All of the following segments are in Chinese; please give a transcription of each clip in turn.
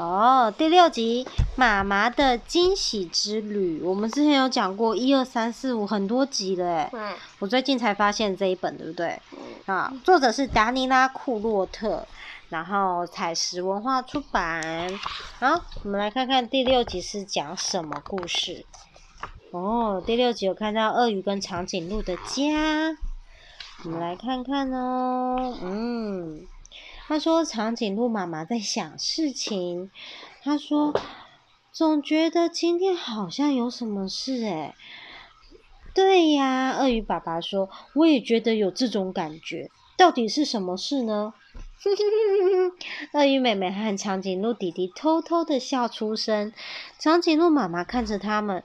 哦，第六集妈妈的惊喜之旅，我们之前有讲过一二三四五很多集了哎，嗯，我最近才发现这一本，对不对？啊，作者是达尼拉·库洛特，然后采石文化出版。好，我们来看看第六集是讲什么故事。哦，第六集有看到鳄鱼跟长颈鹿的家，我们来看看哦。嗯。他说：“长颈鹿妈妈在想事情。”他说：“总觉得今天好像有什么事诶。”对呀，鳄鱼爸爸说：“我也觉得有这种感觉。到底是什么事呢？” 鳄鱼妹妹和长颈鹿弟弟偷偷的笑出声。长颈鹿妈妈看着他们：“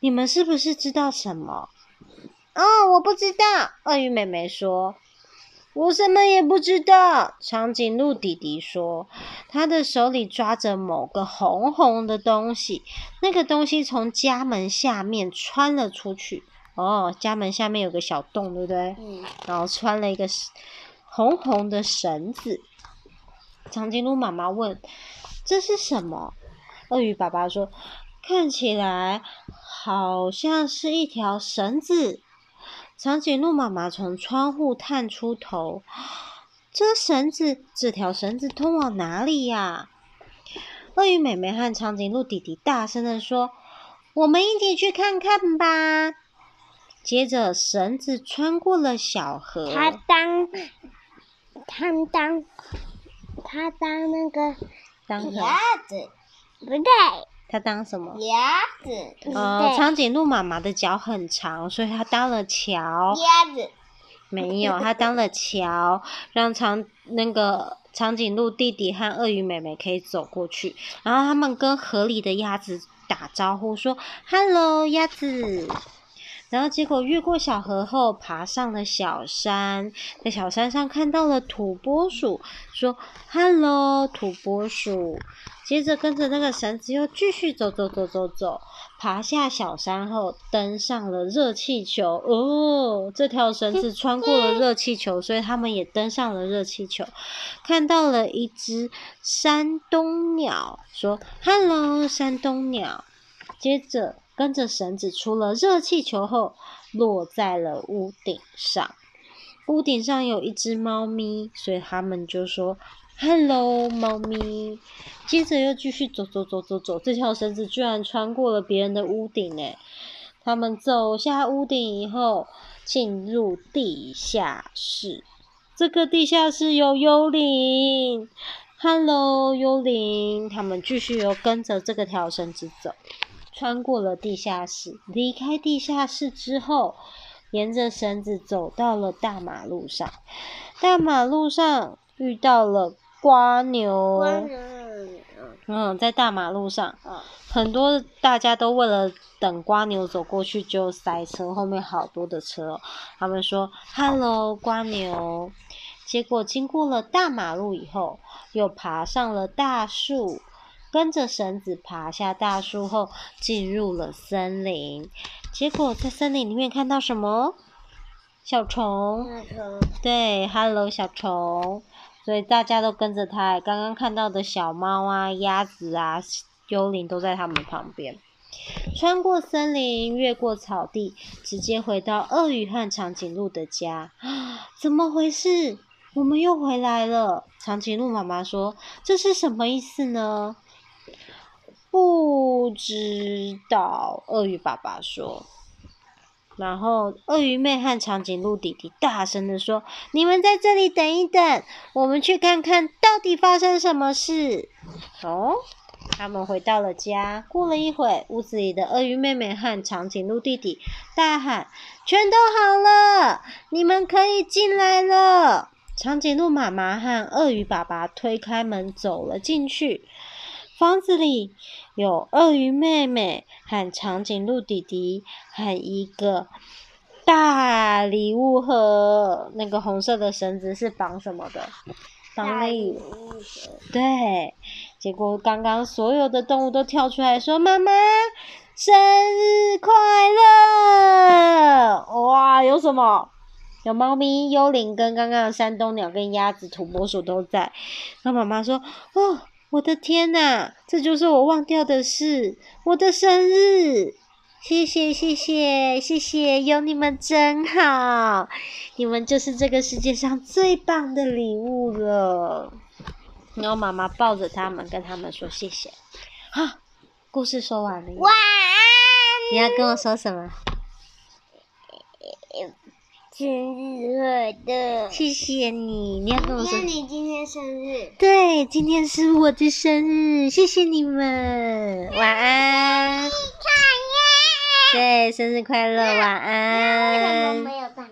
你们是不是知道什么？”“哦，我不知道。”鳄鱼妹妹说。我什么也不知道，长颈鹿弟弟说，他的手里抓着某个红红的东西，那个东西从家门下面穿了出去。哦，家门下面有个小洞，对不对？嗯。然后穿了一个红红的绳子。长颈鹿妈妈问：“这是什么？”鳄鱼爸爸说：“看起来好像是一条绳子。”长颈鹿妈妈从窗户探出头，这绳子，这条绳子通往哪里呀？鳄鱼妹妹和长颈鹿弟弟大声的说：“我们一起去看看吧。”接着，绳子穿过了小河。他当，他当，他当那个当鸭子，不对。他当什么？鸭子。呃，长颈鹿妈妈的脚很长，所以他当了桥。鸭子。没有，他当了桥，让长那个长颈鹿弟弟和鳄鱼妹妹可以走过去。然后他们跟河里的鸭子打招呼，说：“Hello，鸭子。”然后结果越过小河后，爬上了小山，在小山上看到了土拨鼠，说：“Hello，土拨鼠。”接着跟着那个绳子又继续走走走走走，爬下小山后登上了热气球。哦，这条绳子穿过了热气球，所以他们也登上了热气球。看到了一只山东鸟，说：“Hello，山东鸟。”接着跟着绳子出了热气球后，落在了屋顶上。屋顶上有一只猫咪，所以他们就说。Hello，猫咪。接着又继续走走走走走，这条绳子居然穿过了别人的屋顶诶。他们走下屋顶以后，进入地下室。这个地下室有幽灵。Hello，幽灵。他们继续又跟着这个条绳子走，穿过了地下室。离开地下室之后，沿着绳子走到了大马路上。大马路上遇到了。瓜牛，嗯，在大马路上，很多大家都为了等瓜牛走过去就塞车，后面好多的车。他们说：“Hello，瓜牛。”结果经过了大马路以后，又爬上了大树，跟着绳子爬下大树后，进入了森林。结果在森林里面看到什么？小虫。对，Hello，小虫。所以大家都跟着他，刚刚看到的小猫啊、鸭子啊、幽灵都在他们旁边。穿过森林，越过草地，直接回到鳄鱼和长颈鹿的家。怎么回事？我们又回来了。长颈鹿妈妈说：“这是什么意思呢？”不知道。鳄鱼爸爸说。然后，鳄鱼妹和长颈鹿弟弟大声地说：“你们在这里等一等，我们去看看到底发生什么事。”哦，他们回到了家。过了一会，屋子里的鳄鱼妹妹和长颈鹿弟弟大喊：“全都好了，你们可以进来了。”长颈鹿妈妈和鳄鱼爸爸推开门走了进去。房子里有鳄鱼妹妹和长颈鹿弟弟，和一个大礼物盒。那个红色的绳子是绑什么的？绑礼物。对。结果刚刚所有的动物都跳出来说：“妈妈，生日快乐！”哇，有什么？有猫咪、幽灵跟刚刚的山东鸟、跟鸭子、土拨鼠都在。那妈妈说：“哦。”我的天哪，这就是我忘掉的事，我的生日！谢谢谢谢谢谢，有你们真好，你们就是这个世界上最棒的礼物了。然后妈妈抱着他们，跟他们说谢谢。啊，故事说完了。晚安。你要跟我说什么？生日快乐！谢谢你。你要跟我说。你今天生日。对，今天是我的生日，谢谢你们。晚安。对，生日快乐，晚安。